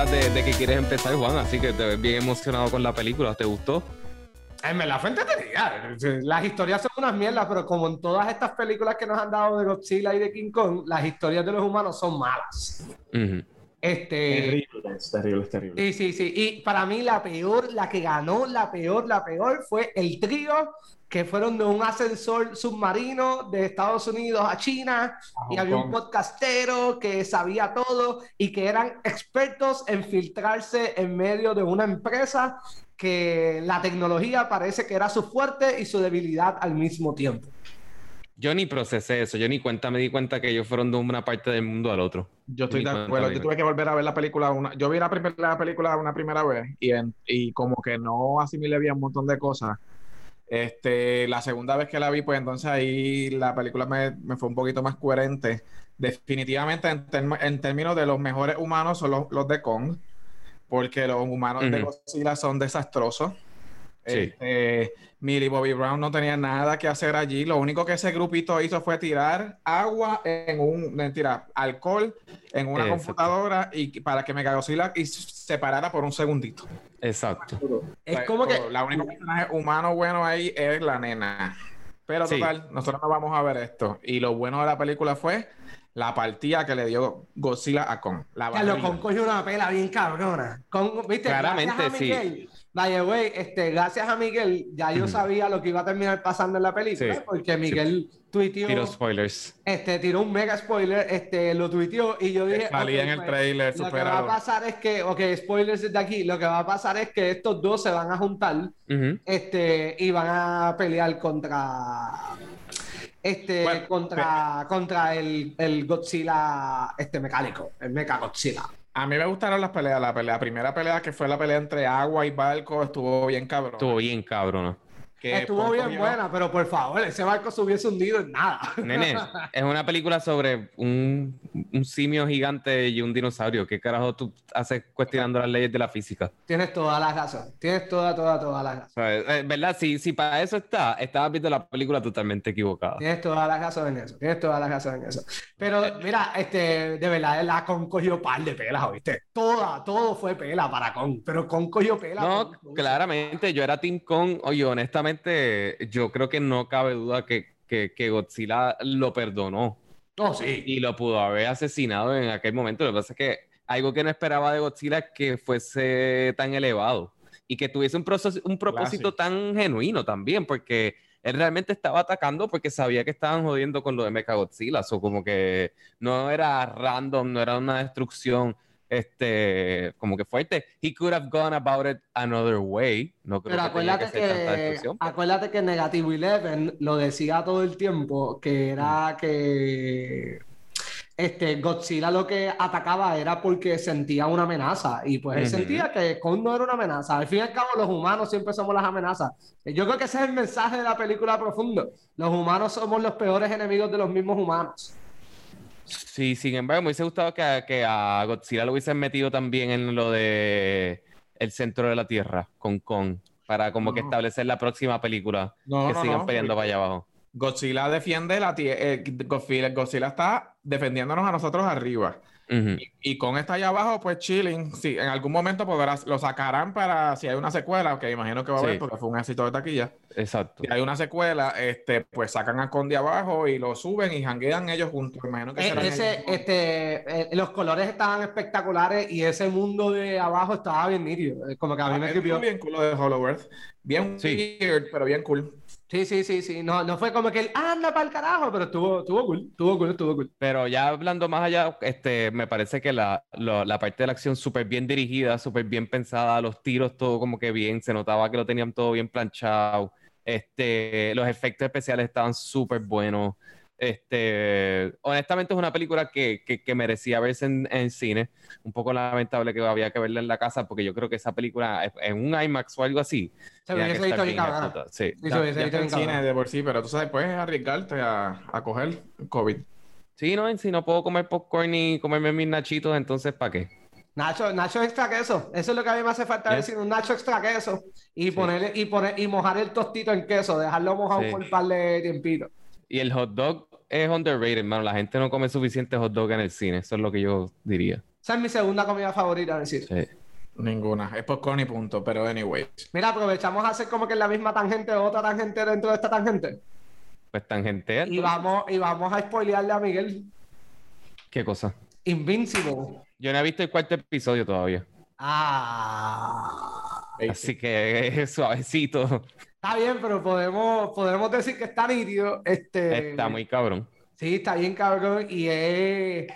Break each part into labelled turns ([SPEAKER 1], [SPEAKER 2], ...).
[SPEAKER 1] caras de, de que quieres empezar, Juan, así que te ves bien emocionado con la película. ¿Te gustó?
[SPEAKER 2] En verdad fue entretenida. Las historias son unas mierdas, pero como en todas estas películas que nos han dado de Godzilla y de King Kong, las historias de los humanos son malas.
[SPEAKER 1] Ujú.
[SPEAKER 2] Este,
[SPEAKER 3] Terrible, es terrible, es terrible.
[SPEAKER 2] Sí, sí, sí. Y para mí la peor, la que ganó, la peor, la peor fue el trío que fueron de un ascensor submarino de Estados Unidos a China y había un podcastero que sabía todo y que eran expertos en filtrarse en medio de una empresa que la tecnología parece que era su fuerte y su debilidad al mismo tiempo.
[SPEAKER 1] Yo ni procesé eso, yo ni cuenta me di cuenta que ellos fueron de una parte del mundo al otro.
[SPEAKER 3] Yo estoy de acuerdo. Yo tuve que volver a ver la película. Una... Yo vi la, primer- la película una primera vez y, en- y como que no asimilé bien un montón de cosas. Este, la segunda vez que la vi, pues entonces ahí la película me, me fue un poquito más coherente. Definitivamente, en, term- en términos de los mejores humanos, son los, los de Kong, porque los humanos de. Godzilla son desastrosos.
[SPEAKER 1] Sí.
[SPEAKER 3] Este, Millie Bobby Brown no tenía nada que hacer allí. Lo único que ese grupito hizo fue tirar agua en un, mentira, alcohol en una
[SPEAKER 1] Exacto.
[SPEAKER 3] computadora y para que Mechagodzilla y se parara por un segundito.
[SPEAKER 1] Exacto.
[SPEAKER 2] Es
[SPEAKER 3] Pues,
[SPEAKER 2] como que...
[SPEAKER 3] La única personaje humano bueno ahí es la nena. Pero
[SPEAKER 1] Sí.
[SPEAKER 3] total, nosotros no vamos a ver esto. Y lo bueno de la película fue la partida que le dio Godzilla a Kong. La
[SPEAKER 2] Carlos, con cogió una pela bien cabrona.
[SPEAKER 1] Claramente,
[SPEAKER 2] Gracias a
[SPEAKER 1] sí.
[SPEAKER 2] Vaya, güey, este, gracias a Miguel, ya yo sabía lo que iba a terminar pasando en la película,
[SPEAKER 1] Sí.
[SPEAKER 2] porque Miguel tuiteó,
[SPEAKER 1] Tiro spoilers.
[SPEAKER 2] este, tiró un mega spoiler, este, lo tuiteó y yo dije,
[SPEAKER 3] Salía en el
[SPEAKER 2] pues,
[SPEAKER 3] trailer,
[SPEAKER 2] lo que va a pasar es que, ok, spoilers desde aquí, lo que va a pasar es que estos dos se van a juntar, este, y van a pelear contra, este,
[SPEAKER 3] Bueno,
[SPEAKER 2] contra, contra el, el Godzilla, este, mecánico, el Mecha Godzilla.
[SPEAKER 3] A mí me gustaron las peleas. La pelea, la primera pelea que fue la pelea entre agua y barco estuvo bien cabrón.
[SPEAKER 1] Estuvo bien cabrón.
[SPEAKER 3] Que
[SPEAKER 2] Estuvo bien buena, pero por favor, ese barco se hubiese hundido en nada.
[SPEAKER 1] Nene, es una película sobre un, un simio gigante y un dinosaurio. ¿Qué carajo tú haces cuestionando las leyes de la física?
[SPEAKER 2] Tienes toda la razón. Tienes toda, toda, toda la razón.
[SPEAKER 1] ¿Sabes? Eh, ¿Verdad? Si, si para eso está, estabas viendo la película totalmente equivocada.
[SPEAKER 2] Tienes toda la razón en eso. Tienes toda la razón en eso. Pero mira, este, de verdad, la Con cogió par de pelas, ¿oíste? Toda, todo fue pela para Con. Pero Con cogió pela.
[SPEAKER 1] No, claramente, yo era Team Kong. Oye, honestamente, yo creo que no cabe duda que, que, que Godzilla lo perdonó
[SPEAKER 2] Oh, sí.
[SPEAKER 1] y lo pudo haber asesinado en aquel momento. Lo que pasa es que algo que no esperaba de Godzilla es que fuese tan elevado y que tuviese un, proceso, un propósito tan genuino también, porque él realmente estaba atacando porque sabía que estaban jodiendo con lo de Mechagodzilla. O como que no era random, no era una destrucción este, como que fuerte. He could have gone about it another way. No creo
[SPEAKER 2] Pero
[SPEAKER 1] que
[SPEAKER 2] acuérdate
[SPEAKER 1] que
[SPEAKER 2] que, acuérdate que Negativo Eleven lo decía todo el tiempo, que era que este, Godzilla lo que atacaba era porque sentía una amenaza y pues él sentía que Kong no era una amenaza. Al fin y al cabo los humanos siempre somos las amenazas. Yo creo que ese es el mensaje de la película profundo. Los humanos somos los peores enemigos de los mismos humanos.
[SPEAKER 1] Sí, sin embargo, me hubiese gustado que, a- que a Godzilla lo hubiesen metido también en lo de el centro de la Tierra con Kong, para como que establecer la próxima película
[SPEAKER 3] No,
[SPEAKER 1] que
[SPEAKER 3] no,
[SPEAKER 1] sigan peleando para allá abajo.
[SPEAKER 3] Godzilla defiende la tierra. Godzilla, Godzilla está defendiéndonos a nosotros arriba. Y con esta allá abajo, pues chilling. Sí, en algún momento podrás, lo sacarán para si hay una secuela, que imagino que va a haber
[SPEAKER 1] Sí.
[SPEAKER 3] porque fue un éxito de taquilla.
[SPEAKER 1] Exacto.
[SPEAKER 3] Si hay una secuela, este, pues sacan a Con de abajo y lo suben y janguean ellos juntos. Imagino que
[SPEAKER 2] E-
[SPEAKER 3] serán
[SPEAKER 2] ese,
[SPEAKER 3] ellos.
[SPEAKER 2] este, eh, los colores estaban espectaculares y ese mundo de abajo estaba bien nítido. Eh, Como que a mí me
[SPEAKER 3] Ah,
[SPEAKER 2] escribió.
[SPEAKER 3] estuvo bien cool lo de Hollow Earth. Bien
[SPEAKER 1] Sí.
[SPEAKER 3] weird, pero bien cool.
[SPEAKER 2] Sí, sí, sí, sí. No, no fue como que él anda para el carajo, pero estuvo, estuvo cool, estuvo cool, estuvo cool.
[SPEAKER 1] Pero ya hablando más allá, este, me parece que la, lo- la parte de la acción súper bien dirigida, súper bien pensada, los tiros todo como que bien, se notaba que lo tenían todo bien planchado, este, los efectos especiales estaban súper buenos. Este, honestamente es una película que, que- que merecía verse en, en cine. Un poco lamentable que había que verla en la casa porque yo creo que esa película en un IMAX o algo así.
[SPEAKER 2] Se hubiese visto bien.
[SPEAKER 1] Sí.
[SPEAKER 2] Se hubiese visto
[SPEAKER 3] está en cine de por sí, pero tú sabes, puedes arriesgarte a, a coger COVID.
[SPEAKER 1] Sí, no, si no puedo comer popcorn y comerme mis nachitos, entonces ¿para qué?
[SPEAKER 2] Nacho, Nacho extra queso. Eso es lo que a mí me hace falta decir, un Nacho extra queso. Y
[SPEAKER 1] Sí.
[SPEAKER 2] ponerle, y poner, y mojar el tostito en queso, dejarlo mojado
[SPEAKER 1] Sí.
[SPEAKER 2] por un par de tiempitos.
[SPEAKER 1] Y el hot dog es underrated, hermano. La gente no come suficiente hot dog en el cine. Eso es lo que yo diría.
[SPEAKER 2] Esa es mi segunda comida favorita, decir.
[SPEAKER 1] Sí.
[SPEAKER 3] Ninguna. Es popcorn y punto, pero anyways.
[SPEAKER 2] Mira, aprovechamos a hacer como que la misma tangente otra tangente dentro de esta tangente.
[SPEAKER 1] Pues tangente.
[SPEAKER 2] Y vamos, y vamos a spoilearle a Miguel.
[SPEAKER 1] ¿Qué cosa?
[SPEAKER 2] Invincible.
[SPEAKER 1] Yo no he visto el cuarto episodio todavía.
[SPEAKER 2] Ah.
[SPEAKER 1] Así que es suavecito.
[SPEAKER 2] Está bien, pero podemos, podemos decir que está nítido. Este,
[SPEAKER 1] Está muy cabrón.
[SPEAKER 2] Sí, está bien cabrón. Y es...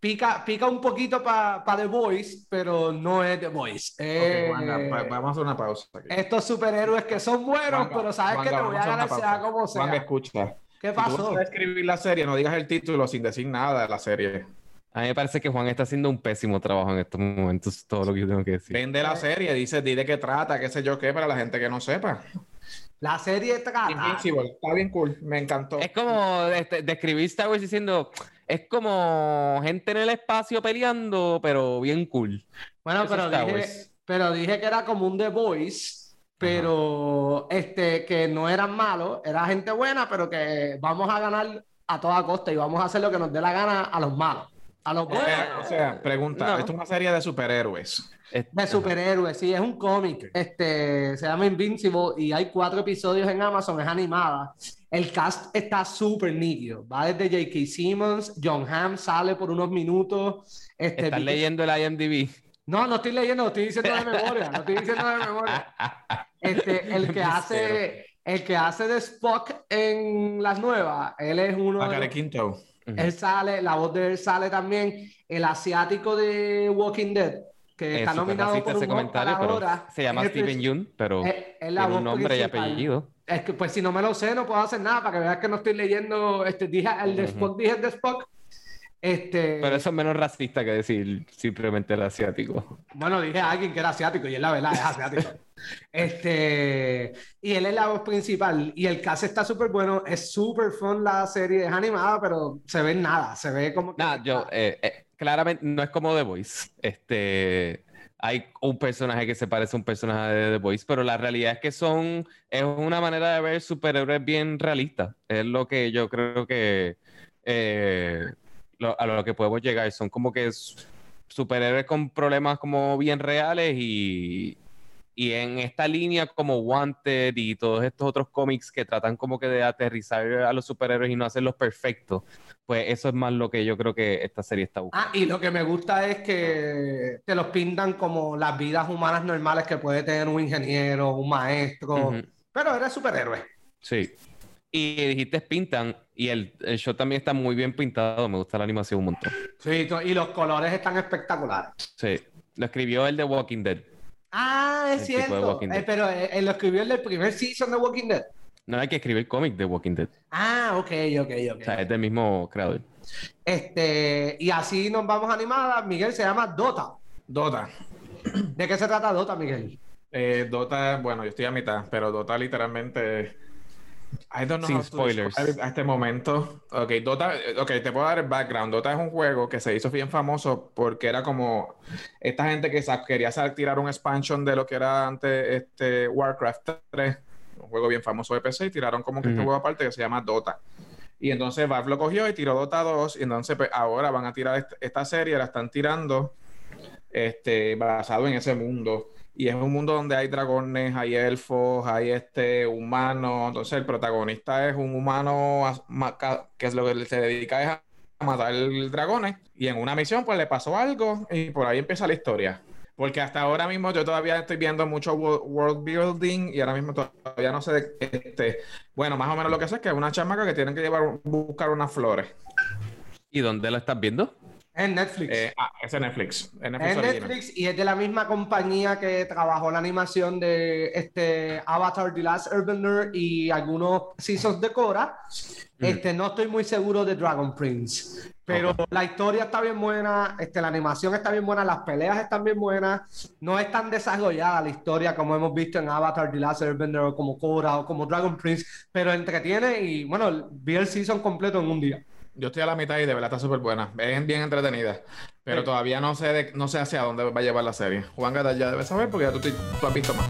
[SPEAKER 2] Pica, pica un poquito para The Voice, pero no es The Voice. Eh,
[SPEAKER 3] pa- vamos a hacer una pausa. aquí.
[SPEAKER 2] estos superhéroes que son buenos, pero sabes que te voy a ganar sea como sea.
[SPEAKER 3] Juanga, escucha.
[SPEAKER 2] ¿Qué
[SPEAKER 3] Si tú
[SPEAKER 2] pasó?
[SPEAKER 3] vas a escribir la serie, no digas el título sin decir nada de la serie.
[SPEAKER 1] A mí me parece que Juan está haciendo un pésimo trabajo en estos momentos, todo lo que yo tengo que decir.
[SPEAKER 3] Vende la serie, dice, di de qué trata, qué sé yo qué, para la gente que no sepa.
[SPEAKER 2] La serie trata.
[SPEAKER 3] Invincible, está bien cool, me encantó.
[SPEAKER 1] Es como este, describir Star Wars diciendo, es como gente en el espacio peleando, pero bien cool.
[SPEAKER 2] Bueno,
[SPEAKER 1] Eso
[SPEAKER 2] pero dije, pero dije que era como un The Voice, pero este, que no eran malos, era gente buena, pero que vamos a ganar a toda costa y vamos a hacer lo que nos dé la gana a los malos. A los
[SPEAKER 3] O
[SPEAKER 2] buenos.
[SPEAKER 3] sea, o sea, pregunta,
[SPEAKER 1] No.
[SPEAKER 3] esto es una serie de superhéroes.
[SPEAKER 1] Es-
[SPEAKER 2] De superhéroes, sí, es un cómic. Este, se llama Invincible y hay cuatro episodios en Amazon, es animada. El cast está súper nítido. Va desde J.K. Simmons, John Hamm sale por unos minutos. Este,
[SPEAKER 1] ¿Estás leyendo el IMDb?
[SPEAKER 2] No, no estoy leyendo, estoy diciendo de memoria. Lo estoy diciendo de memoria. Este, el que hace, el que hace de Spock en las nuevas, él es uno de
[SPEAKER 3] Zachary Quinto.
[SPEAKER 2] él sale, la voz de él sale también, el asiático de Walking Dead, que está
[SPEAKER 1] Es súper
[SPEAKER 2] nominado por un
[SPEAKER 1] comentario, pero
[SPEAKER 2] ahora.
[SPEAKER 1] se llama Steven Yeun, pero
[SPEAKER 2] es- es la
[SPEAKER 1] tiene
[SPEAKER 2] voz
[SPEAKER 1] un nombre y
[SPEAKER 2] principal.
[SPEAKER 1] apellido.
[SPEAKER 2] Es que, pues, si no me lo sé, no puedo hacer nada para que veas que no estoy leyendo. Este, dije el de. Spock, dije el de Spock. Este,
[SPEAKER 1] Pero eso es menos racista que decir simplemente el asiático.
[SPEAKER 2] Bueno, dije a alguien que era asiático y es la verdad, es asiático. Este, y él es la voz principal y el cast está súper bueno, es súper fun la serie, es animada, pero se ve nada, se ve como que...
[SPEAKER 1] Nada, yo, eh, eh, claramente no es como The Voice. Este, hay un personaje que se parece a un personaje de The Voice, pero la realidad es que son, es una manera de ver superhéroes bien realista. Es lo que yo creo que eh, lo- a lo que podemos llegar. Son como que superhéroes con problemas como bien reales y, y en esta línea como Wanted y todos estos otros cómics que tratan como que de aterrizar a los superhéroes y no hacerlos perfectos, pues eso es más lo que yo creo que esta serie está buscando.
[SPEAKER 2] Ah, y lo que me gusta es que te los pintan como las vidas humanas normales que puede tener un ingeniero, un maestro, pero eres superhéroe.
[SPEAKER 1] Sí. Y dijiste pintan y el, el show también está muy bien pintado, me gusta la animación un montón.
[SPEAKER 2] Sí, y los colores están espectaculares.
[SPEAKER 1] Sí. Lo escribió el de Walking Dead.
[SPEAKER 2] Ah, es
[SPEAKER 1] El de
[SPEAKER 2] cierto, Eh, pero eh, él lo escribió el primer season de Walking Dead.
[SPEAKER 1] No hay que escribir cómic de Walking Dead.
[SPEAKER 2] Ah, ok, ok, ok.
[SPEAKER 1] O sea, es del mismo creador.
[SPEAKER 2] Este, y así nos vamos animadas. Miguel se llama Dota.
[SPEAKER 3] Dota.
[SPEAKER 2] ¿De qué se trata Dota, Miguel?
[SPEAKER 3] Eh, Dota, bueno, yo estoy a mitad, pero Dota literalmente. I don't know
[SPEAKER 1] Sin
[SPEAKER 3] how
[SPEAKER 1] spoilers.
[SPEAKER 3] A este momento. Ok, Dota, ok, te puedo dar el background. Dota es un juego que se hizo bien famoso porque era como esta gente que quería tirar un expansion de lo que era antes este Warcraft 3, un juego bien famoso de PC, y tiraron como que este juego aparte que se llama Dota. Y entonces Valve lo cogió y tiró Dota 2, y entonces pues, ahora van a tirar est- esta serie, la están tirando este, basado en ese mundo. Y es un mundo donde hay dragones, hay elfos, hay este humanos. Entonces el protagonista es un humano que es lo que se dedica es a matar dragones. Y en una misión pues le pasó algo y por ahí empieza la historia. Porque hasta ahora mismo yo todavía estoy viendo mucho wo- world building y ahora mismo todavía no sé este. Bueno, más o menos lo que sé es que es una chamaca que tienen que llevar buscar unas flores.
[SPEAKER 1] ¿Y dónde lo estás viendo?
[SPEAKER 2] En Netflix.
[SPEAKER 3] Eh, ah, es en Netflix. En Netflix original.
[SPEAKER 2] Netflix y es de la misma compañía que trabajó la animación de este Avatar The Last Airbender y algunos seasons de Korra.
[SPEAKER 1] Mm.
[SPEAKER 2] Este, no estoy muy seguro de Dragon Prince, pero
[SPEAKER 1] Ok.
[SPEAKER 2] la historia está bien buena, este, la animación está bien buena, las peleas están bien buenas. No es tan desarrollada la historia como hemos visto en Avatar The Last Airbender o como Korra o como Dragon Prince, pero entretiene y bueno, vi el season completo en un día.
[SPEAKER 3] Yo estoy a la mitad y de verdad está súper buena. Es bien entretenida. Pero
[SPEAKER 2] Sí.
[SPEAKER 3] todavía no sé, de- no sé hacia dónde va a llevar la serie. Juan Gata ya debe saber porque ya tú, tú has visto más.